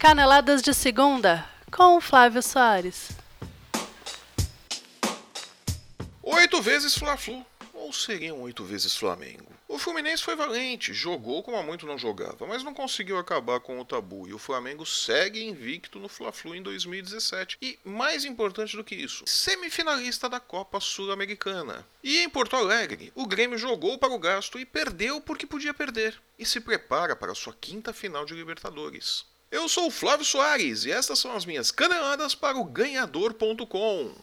Caneladas de Segunda, com o Flávio Soares. Oito vezes Fla-Flu, ou seriam oito vezes Flamengo? O Fluminense foi valente, jogou como há muito não jogava, mas não conseguiu acabar com o tabu e o Flamengo segue invicto no Fla-Flu em 2017. E mais importante do que isso, semifinalista da Copa Sul-Americana. E em Porto Alegre, o Grêmio jogou para o gasto e perdeu porque podia perder e se prepara para sua quinta final de Libertadores. Eu sou o Flávio Soares e estas são as minhas caneladas para o ganhador.com.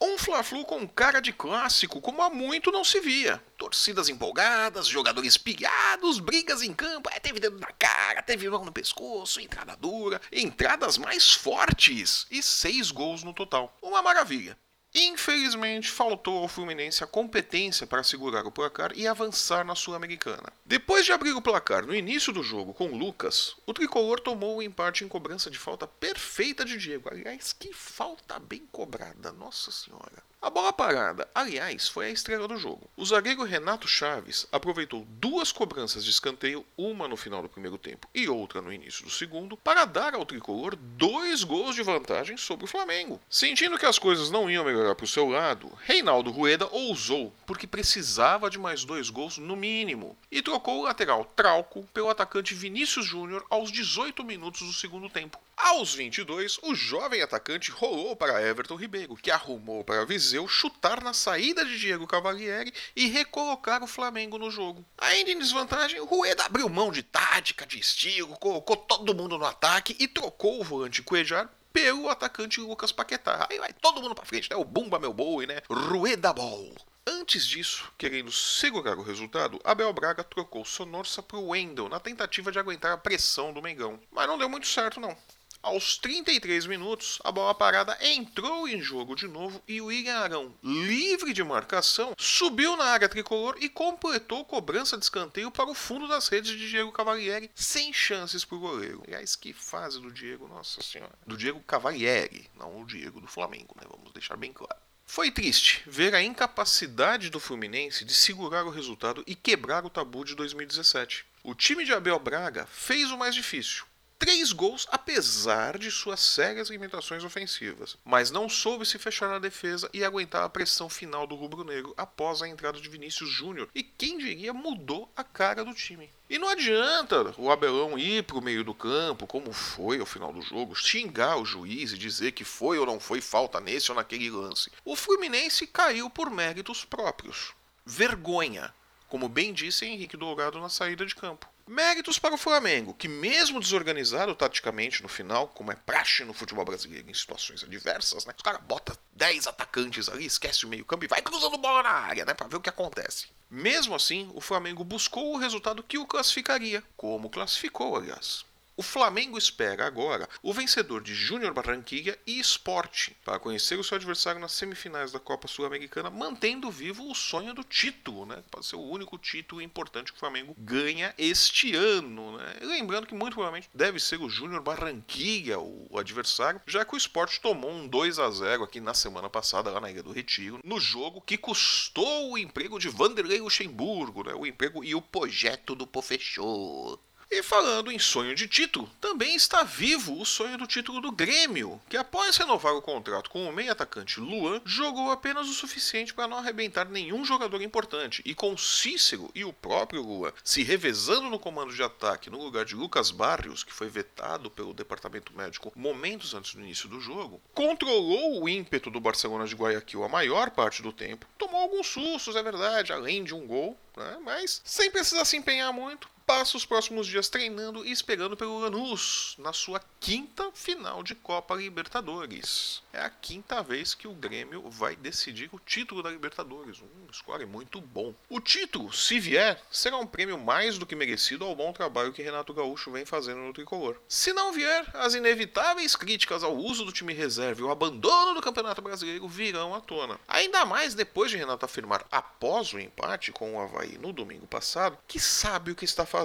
Um Fla-Flu com cara de clássico, como há muito não se via. Torcidas empolgadas, jogadores pilhados, brigas em campo, é, teve dedo na cara, teve mão no pescoço, entrada dura, entradas mais fortes e seis gols no total. Uma maravilha. Infelizmente, faltou ao Fluminense a competência para segurar o placar e avançar na Sul-Americana. Depois de abrir o placar no início do jogo com Lucas, o tricolor tomou o empate em cobrança de falta perfeita de Diego. Aliás, que falta bem cobrada, nossa senhora. A bola parada, aliás, foi a estrela do jogo. O zagueiro Renato Chaves aproveitou duas cobranças de escanteio, uma no final do primeiro tempo e outra no início do segundo, para dar ao tricolor dois gols de vantagem sobre o Flamengo. Sentindo que as coisas não iam melhorar para o seu lado, Reinaldo Rueda ousou, porque precisava de mais dois gols no mínimo, e trocou o lateral Trauco pelo atacante Vinícius Júnior aos 18 minutos do segundo tempo. Aos 22, o jovem atacante rolou para Everton Ribeiro, que arrumou para Viseu chutar na saída de Diego Cavalieri e recolocar o Flamengo no jogo. Ainda em desvantagem, Rueda abriu mão de tática, de estilo, colocou todo mundo no ataque e trocou o volante Cuejar pelo atacante Lucas Paquetá. Aí vai todo mundo para frente, né? O Bumba meu boi, né? Rueda Ball. Antes disso, querendo segurar o resultado, Abel Braga trocou Sonorsa para o Wendel na tentativa de aguentar a pressão do Mengão. Mas não deu muito certo não. Aos 33 minutos, a bola parada entrou em jogo de novo e o William Arão, livre de marcação, subiu na área tricolor e completou cobrança de escanteio para o fundo das redes de Diego Cavalieri, sem chances para o goleiro. Aliás, que fase do Diego, nossa senhora. Do Diego Cavalieri, não o Diego do Flamengo, né? Vamos deixar bem claro. Foi triste ver a incapacidade do Fluminense de segurar o resultado e quebrar o tabu de 2017. O time de Abel Braga fez o mais difícil, três gols, apesar de suas sérias limitações ofensivas, mas não soube se fechar na defesa e aguentar a pressão final do rubro-negro após a entrada de Vinícius Júnior, e quem diria mudou a cara do time. E não adianta o Abelão ir para o meio do campo, como foi ao final do jogo, xingar o juiz e dizer que foi ou não foi falta nesse ou naquele lance. O Fluminense caiu por méritos próprios. Vergonha, como bem disse Henrique Dourado na saída de campo. Méritos para o Flamengo, que mesmo desorganizado taticamente no final, como é praxe no futebol brasileiro em situações adversas, né? Os caras botam 10 atacantes ali, esquece o meio-campo e vai cruzando bola na área, né? Para ver o que acontece. Mesmo assim, o Flamengo buscou o resultado que o classificaria, como classificou, aliás. O Flamengo espera agora o vencedor de Júnior Barranquilla e Esporte para conhecer o seu adversário nas semifinais da Copa Sul-Americana, mantendo vivo o sonho do título, né? Pode ser o único título importante que o Flamengo ganha este ano, né? Lembrando que muito provavelmente deve ser o Júnior Barranquilla o adversário, já que o Esporte tomou um 2 a 0 aqui na semana passada lá na Ilha do Retiro, no jogo que custou o emprego de Vanderlei Luxemburgo, né? O emprego e o projeto do Pofechou. E falando em sonho de título, também está vivo o sonho do título do Grêmio, que após renovar o contrato com o meio atacante Luan, jogou apenas o suficiente para não arrebentar nenhum jogador importante, e com Cícero e o próprio Luan se revezando no comando de ataque no lugar de Lucas Barrios, que foi vetado pelo departamento médico momentos antes do início do jogo, controlou o ímpeto do Barcelona de Guayaquil a maior parte do tempo, tomou alguns sustos, é verdade, além de um gol, né? mas sem precisar se empenhar muito, passa os próximos dias treinando e esperando pelo Lanús na sua quinta final de Copa Libertadores. É a quinta vez que o Grêmio vai decidir o título da Libertadores. Um score muito bom. O título, se vier, será um prêmio mais do que merecido ao bom trabalho que Renato Gaúcho vem fazendo no tricolor. Se não vier, as inevitáveis críticas ao uso do time reserva e o abandono do Campeonato Brasileiro virão à tona. Ainda mais depois de Renato afirmar após o empate com o Havaí no domingo passado que sabe o que está fazendo.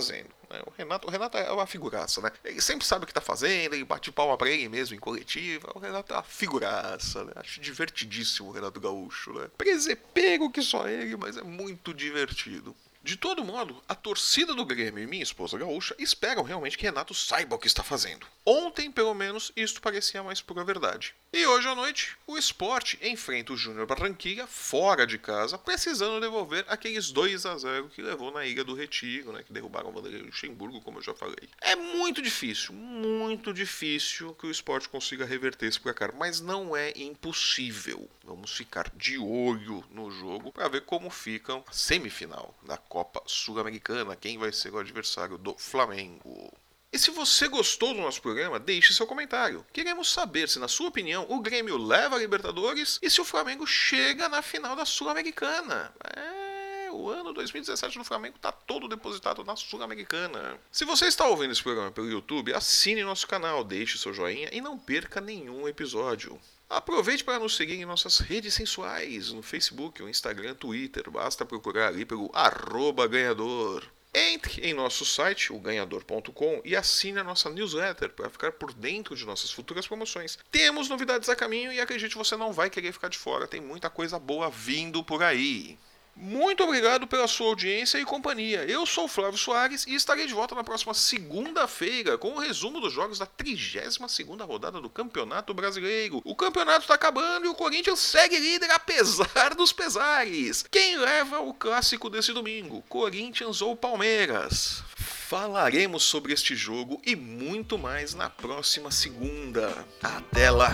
Né? O Renato, o Renato é uma figuraça, né? Ele sempre sabe o que está fazendo, ele bate palma pra ele mesmo em coletiva. O Renato é uma figuraça, né? Acho divertidíssimo o Renato Gaúcho, né? Presepeiro que só ele, mas é muito divertido. De todo modo, a torcida do Grêmio e minha esposa gaúcha esperam realmente que Renato saiba o que está fazendo. Ontem, pelo menos, isto parecia mais pura verdade. E hoje à noite, o esporte enfrenta o Júnior Barranquilla fora de casa, precisando devolver aqueles 2 a 0 que levou na Ilha do Retiro, né, que derrubaram o Vanderlei Luxemburgo, como eu já falei. É muito difícil, muito difícil que o esporte consiga reverter esse placar, mas não é impossível. Vamos ficar de olho no jogo para ver como ficam a semifinal da Copa Sul-Americana, quem vai ser o adversário do Flamengo. E se você gostou do nosso programa, deixe seu comentário. Queremos saber se, na sua opinião, o Grêmio leva a Libertadores e se o Flamengo chega na final da Sul-Americana. É, o ano 2017 do Flamengo está todo depositado na Sul-Americana. Se você está ouvindo esse programa pelo YouTube, assine nosso canal, deixe seu joinha e não perca nenhum episódio. Aproveite para nos seguir em nossas redes sensuais, no Facebook, no Instagram, Twitter. Basta procurar ali pelo ganhador. Entre em nosso site, o ganhador.com, e assine a nossa newsletter para ficar por dentro de nossas futuras promoções. Temos novidades a caminho e acredite, você não vai querer ficar de fora, tem muita coisa boa vindo por aí. Muito obrigado pela sua audiência e companhia. Eu sou o Flávio Soares e estarei de volta na próxima segunda-feira com o resumo dos jogos da 32ª rodada do Campeonato Brasileiro. O campeonato está acabando e o Corinthians segue líder apesar dos pesares. Quem leva o clássico desse domingo? Corinthians ou Palmeiras? Falaremos sobre este jogo e muito mais na próxima segunda. Até lá!